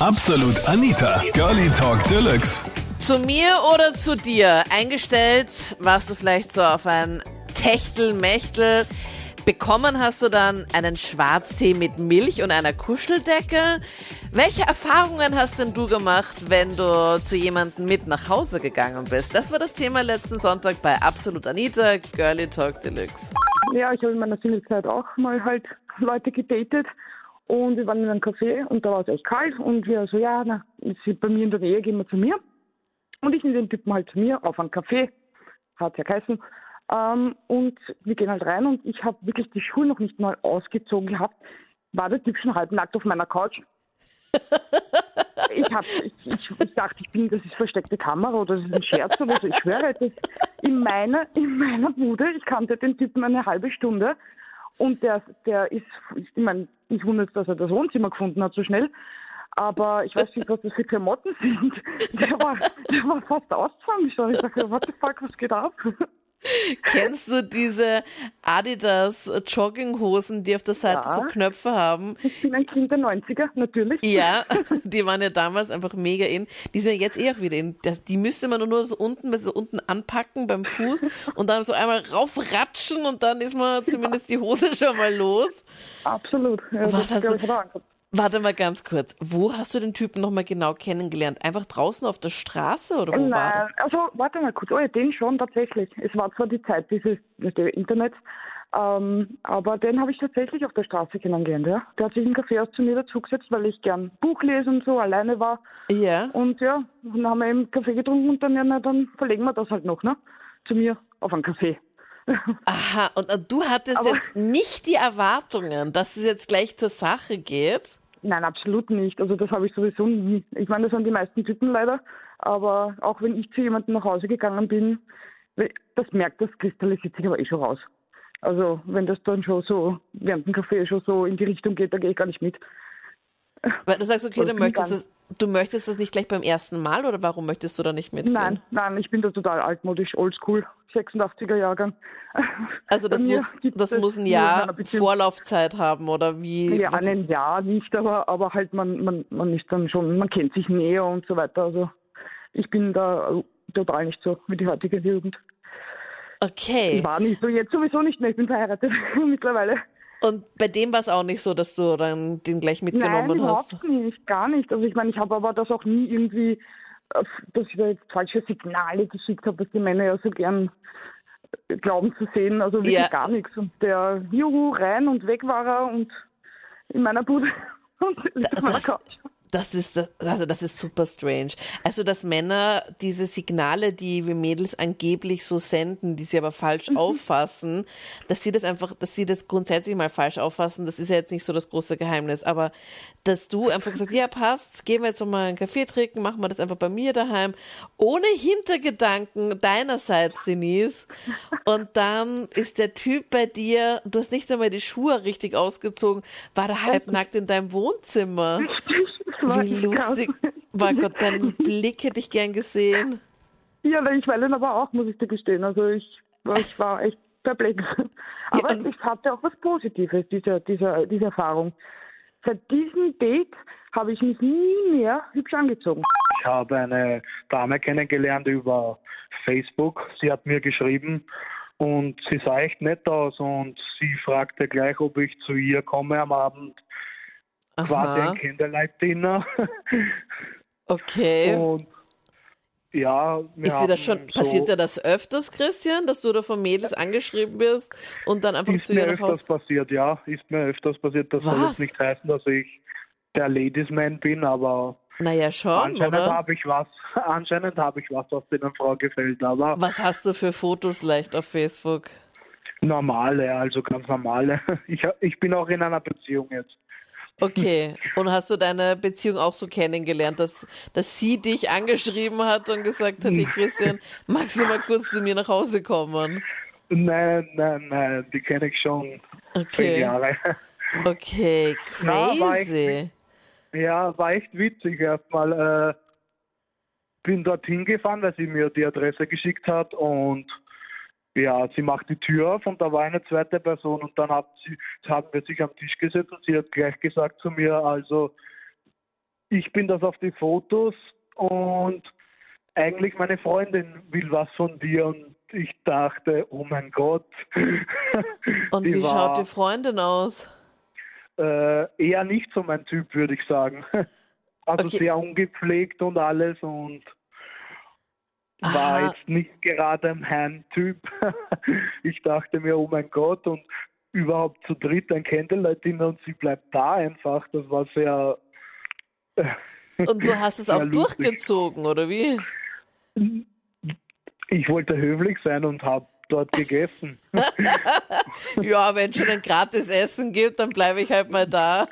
Absolut Anita, Girlie Talk Deluxe. Zu mir oder zu dir? Eingestellt warst du vielleicht so auf ein Techtelmechtel. Bekommen hast du dann einen Schwarztee mit Milch und einer Kuscheldecke. Welche Erfahrungen hast denn du gemacht, wenn du zu jemandem mit nach Hause gegangen bist? Das war das Thema letzten Sonntag bei Absolut Anita, Girlie Talk Deluxe. Ja, ich habe in meiner Singlezeit auch mal halt Leute gedatet und wir waren in einem Café und da war es echt kalt und wir so, ja, na, ist bei mir in der Nähe, gehen wir zu mir. Und ich nehme den Typen halt zu mir auf einen Café, hat ja geheißen. Ähm, und wir gehen halt rein und ich habe wirklich die Schuhe noch nicht mal ausgezogen gehabt. War der Typ schon halbnackt auf meiner Couch. ich, hab, ich, ich, ich, dachte, ich bin, das ist versteckte Kamera oder das ist ein Scherz oder so. Ich schwöre, das in meiner, in meiner Bude, ich kannte den Typen eine halbe Stunde und der, der ist, ich meine, ich wundere, dass er das Wohnzimmer gefunden hat so schnell. Aber ich weiß nicht, was das für Klamotten sind. Der war, der war fast ausgefangen. Ich dachte, what the fuck, was geht ab? Kennst du diese Adidas Jogginghosen, die auf der Seite Ja. so Knöpfe haben? Ich bin ein Kind der 90er, natürlich. Ja, die waren ja damals einfach mega in. Die sind ja jetzt eh auch wieder in. Die müsste man nur so unten, so unten anpacken beim Fuß und dann so einmal raufratschen und dann ist man zumindest die Hose schon mal los. Absolut. Ja, Was das, hast du- ich. Warte mal ganz kurz. Wo hast du den Typen nochmal genau kennengelernt? Einfach draußen auf der Straße oder wo war Nein, also warte mal kurz. Oh ja, den schon tatsächlich. Es war zwar die Zeit dieses Internets, ähm, aber den habe ich tatsächlich auf der Straße kennengelernt. Ja. Der hat sich im Café zu mir dazugesetzt, weil ich gern Buch lese und so, alleine war. der? Ja. Und ja, dann haben wir eben Kaffee getrunken und dann, ja, na, dann verlegen wir das halt noch, ne? Zu mir auf einen Kaffee. Aha, und äh, du hattest Aber- jetzt nicht die Erwartungen, dass es jetzt gleich zur Sache geht. Nein, absolut nicht. Also das habe ich sowieso nie. Ich meine, das sind die meisten Typen leider. Aber auch wenn ich zu jemandem nach Hause gegangen bin, das merkt, das kristallisiert sich aber eh schon raus. Also wenn das dann schon so während dem Kaffee schon so in die Richtung geht, da gehe ich gar nicht mit. Weil du sagst, okay, du möchtest, Umgang. Du möchtest das nicht gleich beim ersten Mal oder warum möchtest du da nicht mitgehen? Nein, nein, ich bin da total altmodisch, oldschool, 86er Jahrgang. Also das muss, das muss ein Jahr Vorlaufzeit haben oder wie? Ja, ein Jahr nicht, aber, aber halt man, man, man ist dann schon, man kennt sich näher und so weiter. Also ich bin da total nicht so wie die heutige Jugend. Okay. Ich war nicht so, jetzt sowieso nicht mehr, ich bin verheiratet mittlerweile. Und bei dem war es auch nicht so, dass du dann den gleich Nein, mitgenommen hast. überhaupt nicht, gar nicht. Also ich meine, ich habe aber das auch nie irgendwie, dass ich da jetzt falsche Signale geschickt habe, was die Männer ja so gern äh, glauben zu sehen. Also wirklich Ja. gar nichts. Und der Juhu rein und weg war er und in meiner Bude und meiner das- Couch. Das ist, also das ist super strange. Also, dass Männer diese Signale, die wir Mädels angeblich so senden, die sie aber falsch Mhm. auffassen, dass sie das einfach, dass sie das grundsätzlich mal falsch auffassen, das ist ja jetzt nicht so das große Geheimnis. Aber dass du einfach gesagt, ja, passt, gehen wir jetzt mal einen Kaffee trinken, machen wir das einfach bei mir daheim, ohne Hintergedanken deinerseits, Denise. Und dann ist der Typ bei dir, du hast nicht einmal die Schuhe richtig ausgezogen, war der halbnackt in deinem Wohnzimmer. War Wie krass. lustig. War Gott, deinen Blick hätte ich gern gesehen. Ja, ich weile aber auch, muss ich dir gestehen. Also ich, ich war echt perplex. Aber und- es hatte auch was Positives, diese, diese, diese Erfahrung. Seit diesem Date habe ich mich nie mehr hübsch angezogen. Ich habe eine Dame kennengelernt über Facebook. Sie hat mir geschrieben und sie sah echt nett aus und sie fragte gleich, ob ich zu ihr komme am Abend. Quasi Aha, ein Candlelight-Dinner. okay. und ja, Ist dir das schon, so, passiert dir das öfters, Christian, dass du da von Mädels angeschrieben wirst und dann einfach Ist zu mir ihr nach öfters Hause? passiert, ja. Ist mir öfters passiert. Das soll Was? jetzt nicht heißen, dass ich der Ladiesman bin, aber Naja, schon, anscheinend habe ich was, anscheinend habe ich was, was einer Frau gefällt. Aber Was hast du für Fotos leicht auf Facebook? Normale, also ganz normale. Ich, ich bin auch in einer Beziehung jetzt. Okay. Und hast du deine Beziehung auch so kennengelernt, dass, dass sie dich angeschrieben hat und gesagt hat, hey Christian, magst du mal kurz zu mir nach Hause kommen? Nein, nein, nein, die kenne ich schon Okay. Jahre. Okay, Na, war ich crazy. Ja, war echt witzig. Erstmal äh, bin dorthin gefahren, weil sie mir die Adresse geschickt hat und ja, sie macht die Tür auf und da war eine zweite Person und dann hat sie, haben wir sich am Tisch gesetzt und sie hat gleich gesagt zu mir, also ich bin das auf die Fotos und eigentlich meine Freundin will was von dir und ich dachte, oh mein Gott. Und wie war, schaut die Freundin aus? Äh, eher nicht so mein Typ, würde ich sagen. Also okay. sehr ungepflegt und alles und Aha. war jetzt nicht gerade ein Herrn-Typ. ich dachte mir, oh mein Gott, und überhaupt zu dritt ein Candlelight-Dinner und sie bleibt da einfach. Das war sehr. und du hast es auch lustig. durchgezogen, oder wie? Ich wollte höflich sein und habe dort gegessen. ja, wenn es schon ein gratis Essen gibt, dann bleibe ich halt mal da.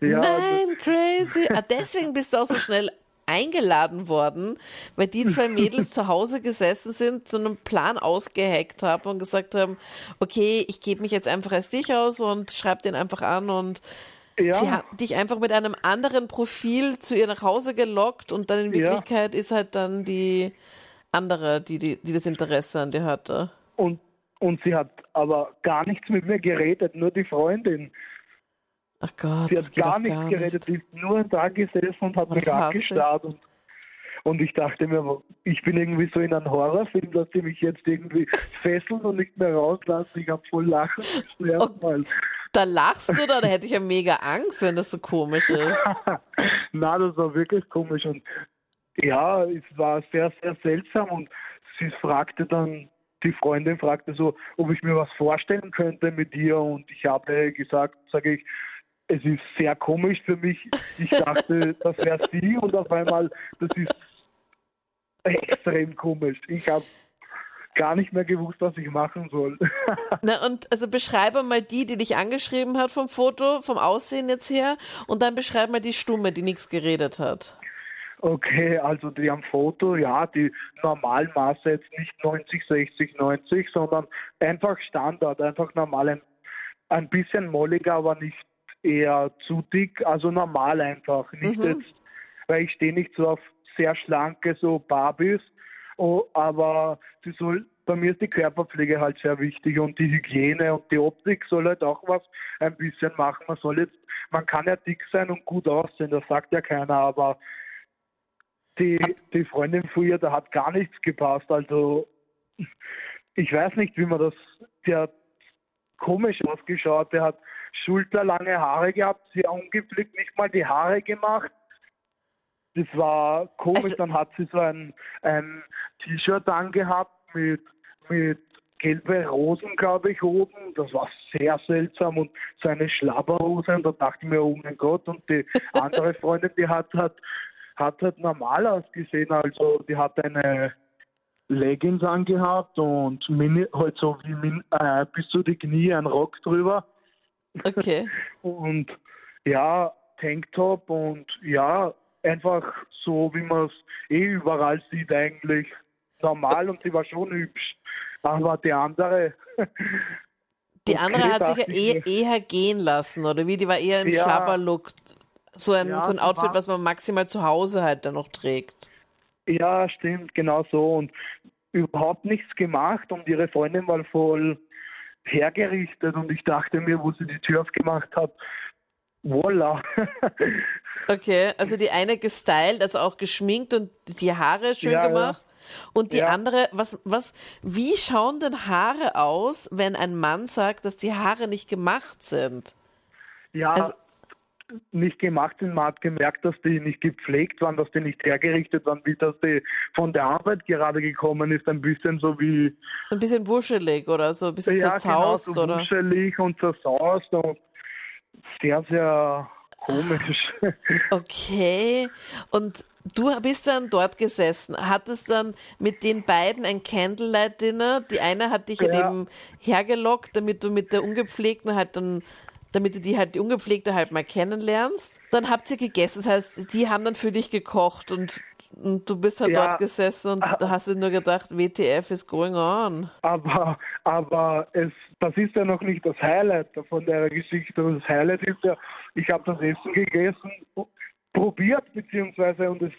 ja, Nein, crazy. Ah, deswegen bist du auch so schnell eingeladen worden, weil die zwei Mädels zu Hause gesessen sind, so einen Plan ausgeheckt haben und gesagt haben, okay, ich gebe mich jetzt einfach als dich aus und schreib den einfach an und ja. sie haben dich einfach mit einem anderen Profil zu ihr nach Hause gelockt und dann in Wirklichkeit ja. ist halt dann die andere, die, die, die das Interesse an dir hatte. Und, und sie hat aber gar nichts mit mir geredet, nur die Freundin. Ach Gott, sie hat gar nichts gar geredet, sie ist nur da gesessen und hat mich angestarrt. Und, und ich dachte mir, ich bin irgendwie so in einem Horrorfilm, dass sie mich jetzt irgendwie fesseln und nicht mehr rauslassen. Ich habe voll lachen müssen Da lachst du da, da hätte ich ja mega Angst, wenn das so komisch ist. Na, das war wirklich komisch und ja, es war sehr, sehr seltsam und sie fragte dann, die Freundin fragte so, ob ich mir was vorstellen könnte mit ihr und ich habe gesagt, sage ich, es ist sehr komisch für mich. Ich dachte, das wäre sie und auf einmal, das ist extrem komisch. Ich habe gar nicht mehr gewusst, was ich machen soll. Na und also beschreibe mal die, die dich angeschrieben hat vom Foto, vom Aussehen jetzt her und dann beschreib mal die Stumme, die nichts geredet hat. Okay, also die am Foto, ja, die Normalmaße jetzt nicht 90, 60, 90, sondern einfach Standard, einfach normal ein, ein bisschen molliger, aber nicht eher zu dick, also normal einfach. Nicht mhm. jetzt, weil ich stehe nicht so auf sehr schlanke, so Barbies, oh, aber sie soll, bei mir ist die Körperpflege halt sehr wichtig und die Hygiene und die Optik soll halt auch was ein bisschen machen. Man soll jetzt, man kann ja dick sein und gut aussehen, das sagt ja keiner, aber die, die Freundin früher, da hat gar nichts gepasst. Also ich weiß nicht, wie man das, der hat komisch ausgeschaut, der hat schulterlange Haare gehabt, sehr ungepflegt, nicht mal die Haare gemacht. Das war komisch, also, dann hat sie so ein, ein T-Shirt angehabt mit, mit gelbe Rosen, glaube ich, oben. Das war sehr seltsam und seine Schlabberhose und da dachte ich mir, oh mein Gott. Und die andere Freundin, die hat, hat hat halt normal ausgesehen. Also die hat eine Leggings angehabt und Mini, halt so wie Min, äh, bis zu die Knie ein Rock drüber. Okay. und ja, Tanktop und ja, einfach so, wie man es eh überall sieht eigentlich. Normal und sie war schon hübsch. Aber die andere. Die andere okay, hat sich ja eher, eher gehen lassen, oder wie? Die war eher im ja, Schlabberlook so ein, ja, so ein Outfit, was man maximal zu Hause halt dann noch trägt. Ja, stimmt, genau so. Und überhaupt nichts gemacht und ihre Freundin war voll hergerichtet und ich dachte mir, wo sie die Tür aufgemacht hat, voila. okay, also die eine gestylt, also auch geschminkt und die Haare schön ja, gemacht. Ja. Und die ja. andere, was, was, wie schauen denn Haare aus, wenn ein Mann sagt, dass die Haare nicht gemacht sind? Ja, also, nicht gemacht sind. Man hat gemerkt, dass die nicht gepflegt waren, dass die nicht hergerichtet waren, wie dass die von der Arbeit gerade gekommen ist. Ein bisschen so wie. So ein bisschen wuschelig oder so ein bisschen ja, zerzaust, genau, so oder? Wuschelig und zerzaust und sehr, sehr komisch. Okay. Und du bist dann dort gesessen, hattest dann mit den beiden ein Candlelight-Dinner. Die eine hat dich ja. halt eben hergelockt, damit du mit der ungepflegten halt dann damit du die halt, die Ungepflegte halt mal kennenlernst. Dann habt ihr gegessen, das heißt, die haben dann für dich gekocht und, und du bist halt ja, dort gesessen und da hast du nur gedacht, WTF is going on. Aber, aber es, das ist ja noch nicht das Highlight von der Geschichte. Das Highlight ist ja, ich habe das Essen gegessen, probiert, beziehungsweise und es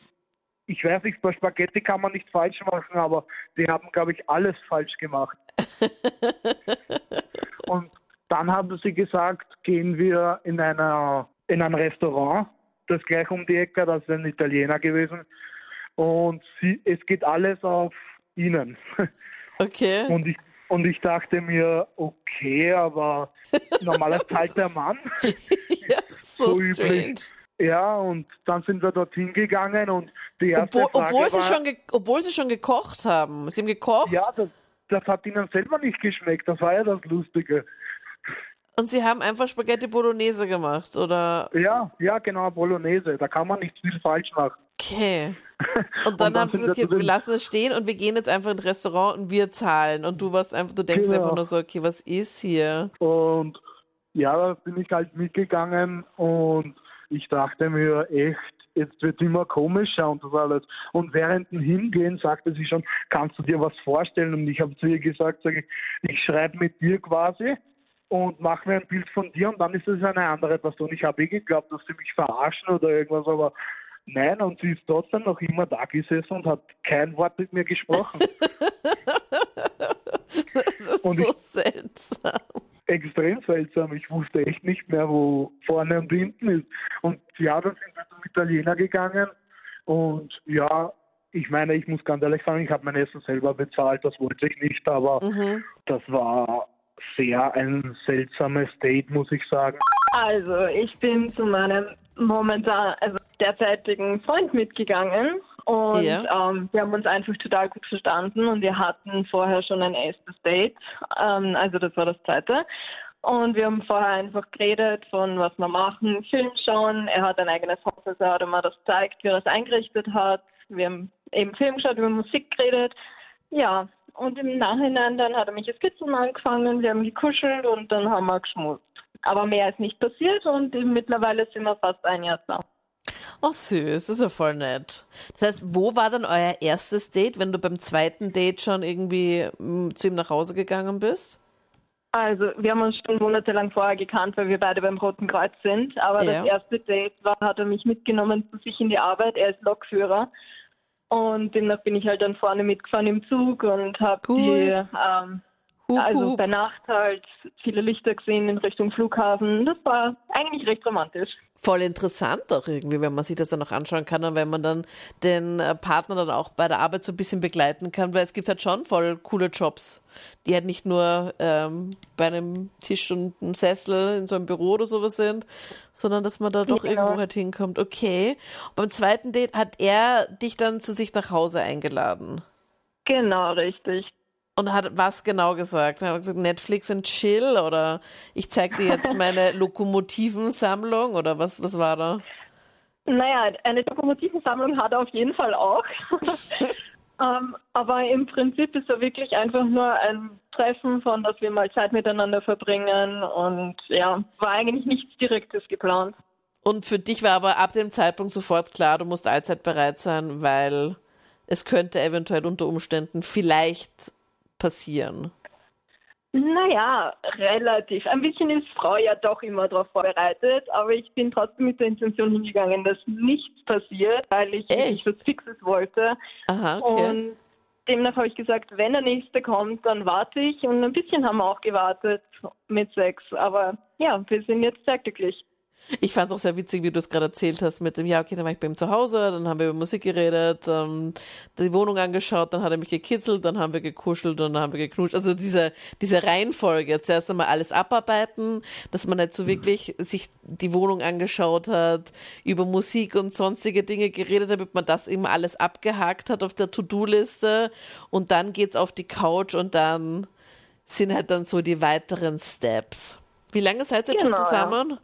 ich weiß nicht, bei Spaghetti kann man nicht falsch machen, aber die haben, glaube ich, alles falsch gemacht. und dann haben sie gesagt, gehen wir in, einer, in ein Restaurant das gleich um die Ecke, das ist ein Italiener gewesen. Und sie, es geht alles auf ihnen. Okay. Und ich, und ich dachte mir, okay, aber normaler zahlt der Mann. ja, so, So üblich. Ja, und dann sind wir dorthin gegangen und die erste Obwohl, Frage obwohl, sie war, schon ge- obwohl sie schon gekocht haben. Sie haben gekocht ja, das, das hat ihnen selber nicht geschmeckt. Das war ja das Lustige. Und sie haben einfach Spaghetti Bolognese gemacht, oder? Ja, ja, genau, Bolognese. Da kann man nicht viel falsch machen. Okay. Und dann, haben sie gesagt, wir okay, wir lassen es stehen und wir gehen jetzt einfach ins Restaurant und wir zahlen. Und du warst einfach, du denkst Genau. einfach nur so, okay, was ist hier? Und ja, da bin ich halt mitgegangen und ich dachte mir echt, jetzt wird immer komischer und das alles. Und während dem Hingehen sagte sie schon, kannst du dir was vorstellen? Und ich habe zu ihr gesagt, sag ich, ich schreibe mit dir quasi und mache mir ein Bild von dir und dann ist es eine andere Person. Ich habe eh geglaubt, dass sie mich verarschen oder irgendwas, aber nein, und sie ist trotzdem noch immer da gesessen und hat kein Wort mit mir gesprochen. Das ist Und so seltsam. extrem seltsam. Ich wusste echt nicht mehr, wo vorne und hinten ist. Und ja, dann sind wir zum Italiener gegangen. Und ja, ich meine, ich muss ganz ehrlich sagen, ich habe mein Essen selber bezahlt. Das wollte ich nicht, aber Mhm. das war sehr ein seltsames Date, muss ich sagen. Also, ich bin zu meinem momentan, also derzeitigen Freund mitgegangen und Ja. ähm, wir haben uns einfach total gut verstanden und wir hatten vorher schon ein erstes Date, ähm, also das war das zweite. Und wir haben vorher einfach geredet von was wir machen, Film schauen. Er hat ein eigenes Haus, also er hat mir das gezeigt, wie er das eingerichtet hat. Wir haben eben Film geschaut, über Musik geredet. Ja, und im Nachhinein dann hat er mich das Kitzeln angefangen, wir haben gekuschelt und dann haben wir geschmust. Aber mehr ist nicht passiert und mittlerweile sind wir fast ein Jahr zusammen. Oh, süß, das ist ja voll nett. Das heißt, wo war dann euer erstes Date, wenn du beim zweiten Date schon irgendwie mm, zu ihm nach Hause gegangen bist? Also, wir haben uns schon monatelang vorher gekannt, weil wir beide beim Roten Kreuz sind. Aber Ja. das erste Date war, hat er mich mitgenommen zu sich in die Arbeit. Er ist Lokführer. Und demnach bin ich halt dann vorne mitgefahren im Zug und habe Cool. die, ähm, Hup, also hup. bei Nacht halt viele Lichter gesehen in Richtung Flughafen. Das war eigentlich recht romantisch. Voll interessant auch irgendwie, wenn man sich das dann noch anschauen kann und wenn man dann den äh, Partner dann auch bei der Arbeit so ein bisschen begleiten kann, weil es gibt halt schon voll coole Jobs, die halt nicht nur ähm, bei einem Tisch und einem Sessel in so einem Büro oder sowas sind, sondern dass man da doch Ja. irgendwo halt hinkommt. Okay. Und beim zweiten Date hat er dich dann zu sich nach Hause eingeladen. Genau, richtig. Und hat was genau gesagt? Hat er gesagt, Netflix und Chill oder ich zeig dir jetzt meine Lokomotivensammlung oder was, was war da? Naja, eine Lokomotivensammlung hat er auf jeden Fall auch. ähm, aber im Prinzip ist er wirklich einfach nur ein Treffen von, dass wir mal Zeit miteinander verbringen und ja, war eigentlich nichts Direktes geplant. Und für dich war aber ab dem Zeitpunkt sofort klar, du musst allzeit bereit sein, weil es könnte eventuell unter Umständen vielleicht passieren. Naja, relativ. Ein bisschen ist Frau ja doch immer darauf vorbereitet, aber ich bin trotzdem mit der Intention hingegangen, dass nichts passiert, weil ich wirklich was Fixes wollte. Aha, okay. Und demnach habe ich gesagt, wenn der nächste kommt, dann warte ich. Und ein bisschen haben wir auch gewartet mit Sex. Aber ja, wir sind jetzt sehr glücklich. Ich fand es auch sehr witzig, wie du es gerade erzählt hast mit dem, ja, okay, dann war ich bei ihm zu Hause, dann haben wir über Musik geredet, ähm, die Wohnung angeschaut, dann hat er mich gekitzelt, dann haben wir gekuschelt und dann haben wir geknutscht. Also diese, diese Reihenfolge, zuerst einmal alles abarbeiten, dass man halt so wirklich sich die Wohnung angeschaut hat, über Musik und sonstige Dinge geredet, damit man das eben alles abgehakt hat auf der To-Do-Liste und dann geht's auf die Couch und dann sind halt dann so die weiteren Steps. Wie lange seid ihr jetzt schon Genau, ja.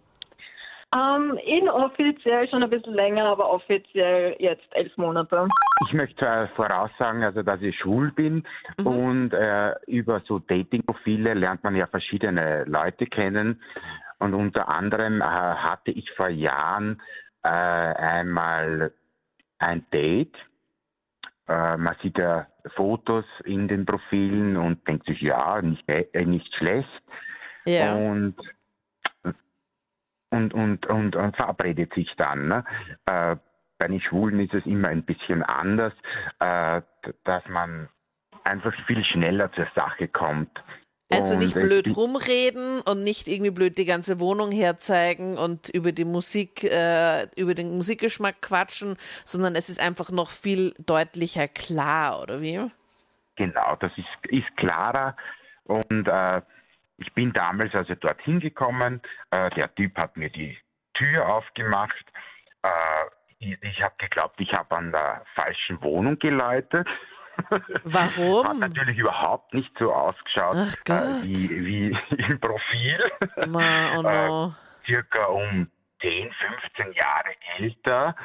Ähm, inoffiziell schon ein bisschen länger, aber offiziell jetzt elf Monate. Ich möchte äh, voraussagen, also dass ich schwul bin und äh, über so Dating-Profile lernt man ja verschiedene Leute kennen und unter anderem äh, hatte ich vor Jahren äh, einmal ein Date. Äh, man sieht ja Fotos in den Profilen und denkt sich, ja, nicht, äh, nicht schlecht. Ja. Und, und, und, und, und verabredet sich dann. Ne? Äh, bei den Schwulen ist es immer ein bisschen anders, äh, dass man einfach viel schneller zur Sache kommt. Also nicht ich blöd rumreden und nicht irgendwie blöd die ganze Wohnung herzeigen und über die Musik, äh, über den Musikgeschmack quatschen, sondern es ist einfach noch viel deutlicher klar, oder wie? Genau, das ist, ist klarer. Und äh, ich bin damals also dorthin gekommen. Äh, der Typ hat mir die Tür aufgemacht. Äh, ich ich habe geglaubt, ich habe an der falschen Wohnung geläutet. Warum? Hat natürlich überhaupt nicht so ausgeschaut äh, wie, wie im Profil. Ma, oh no. Äh, circa um 10, 15 Jahre älter.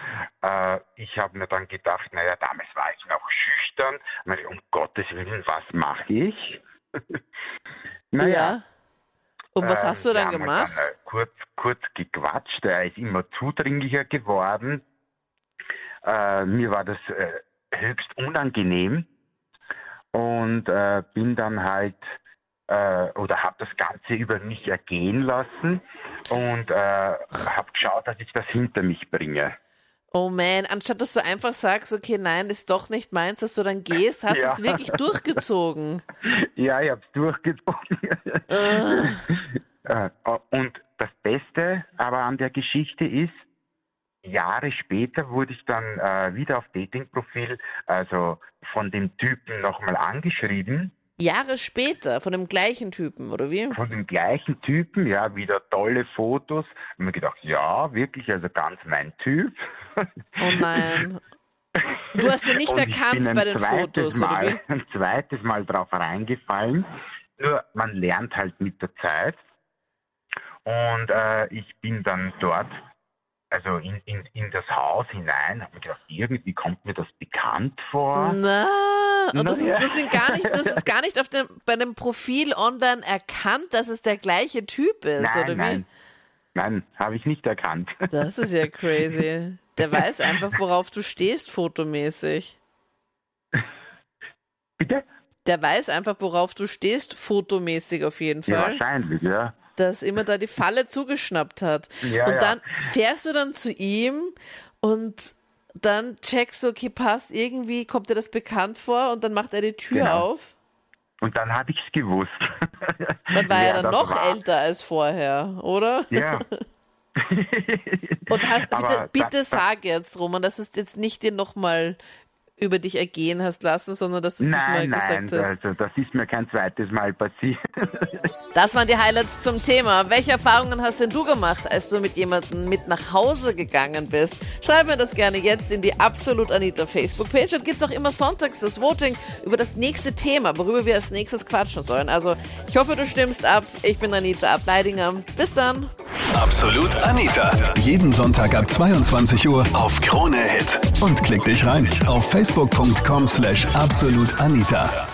Äh, ich habe mir dann gedacht, naja, damals war ich noch schüchtern. Um Gottes Willen, was mache ich? naja, ja. Und was äh, hast du wir dann haben gemacht? Dann, äh, kurz, kurz gequatscht. Er ist immer zudringlicher geworden. Äh, mir war das äh, höchst unangenehm und äh, bin dann halt äh, oder habe das Ganze über mich ergehen lassen und äh, habe geschaut, dass ich das hinter mich bringe. Oh man, anstatt dass du einfach sagst, okay, nein, ist doch nicht meins, dass du dann gehst, hast du Ja. es wirklich durchgezogen. Ja, ich habe es durchgezogen. Äh, Und das Beste aber an der Geschichte ist, Jahre später wurde ich dann äh, wieder auf Datingprofil, also von dem Typen nochmal angeschrieben, Jahre später, von dem gleichen Typen, oder wie? von dem gleichen Typen, ja, wieder tolle Fotos. Und mir gedacht, ja, wirklich, also ganz mein Typ. Oh nein. Du hast ihn nicht ich erkannt bei den Fotos, oder Mal, wie? Ein zweites Mal drauf reingefallen. Nur man lernt halt mit der Zeit. Und äh, ich bin dann dort, also in, in, in das Haus hinein, habe mir gedacht, irgendwie kommt mir das bekannt vor. Na, und das, ist, Na ja. das, sind gar nicht, das ist gar nicht auf dem, bei dem Profil online erkannt, dass es der gleiche Typ ist, nein, oder wie? nein, nein, habe ich nicht erkannt. Das ist ja crazy. Der weiß einfach, worauf du stehst, fotomäßig. Bitte? Der weiß einfach, worauf du stehst, fotomäßig auf jeden Ja, Fall. wahrscheinlich, ja. Dass immer da die Falle zugeschnappt hat. Ja, und ja. dann fährst du dann zu ihm und dann checkst du, okay, passt, irgendwie kommt dir das bekannt vor und dann macht er die Tür Genau. auf. Und dann habe ich es gewusst. Dann war Wer er dann noch war. älter als vorher, oder? Ja. Und hast, bitte, bitte das- sag jetzt, Roman, dass du es jetzt nicht dir nochmal über dich ergehen hast lassen, sondern dass du diesmal Nein, nein, gesagt hast. also das ist mir kein zweites Mal passiert. Das waren die Highlights zum Thema. Welche Erfahrungen hast denn du gemacht, als du mit jemandem mit nach Hause gegangen bist? Schreib mir das gerne jetzt in die Absolut Anita Facebook-Page. Dort gibt's auch immer sonntags das Voting über das nächste Thema, worüber wir als nächstes quatschen sollen. Also ich hoffe, du stimmst ab. Ich bin Anita Ableidinger. Bis dann. Absolut Anita. Jeden Sonntag ab 22 Uhr auf Krone Hit. Und klick dich rein auf facebook.com slash absolutanita.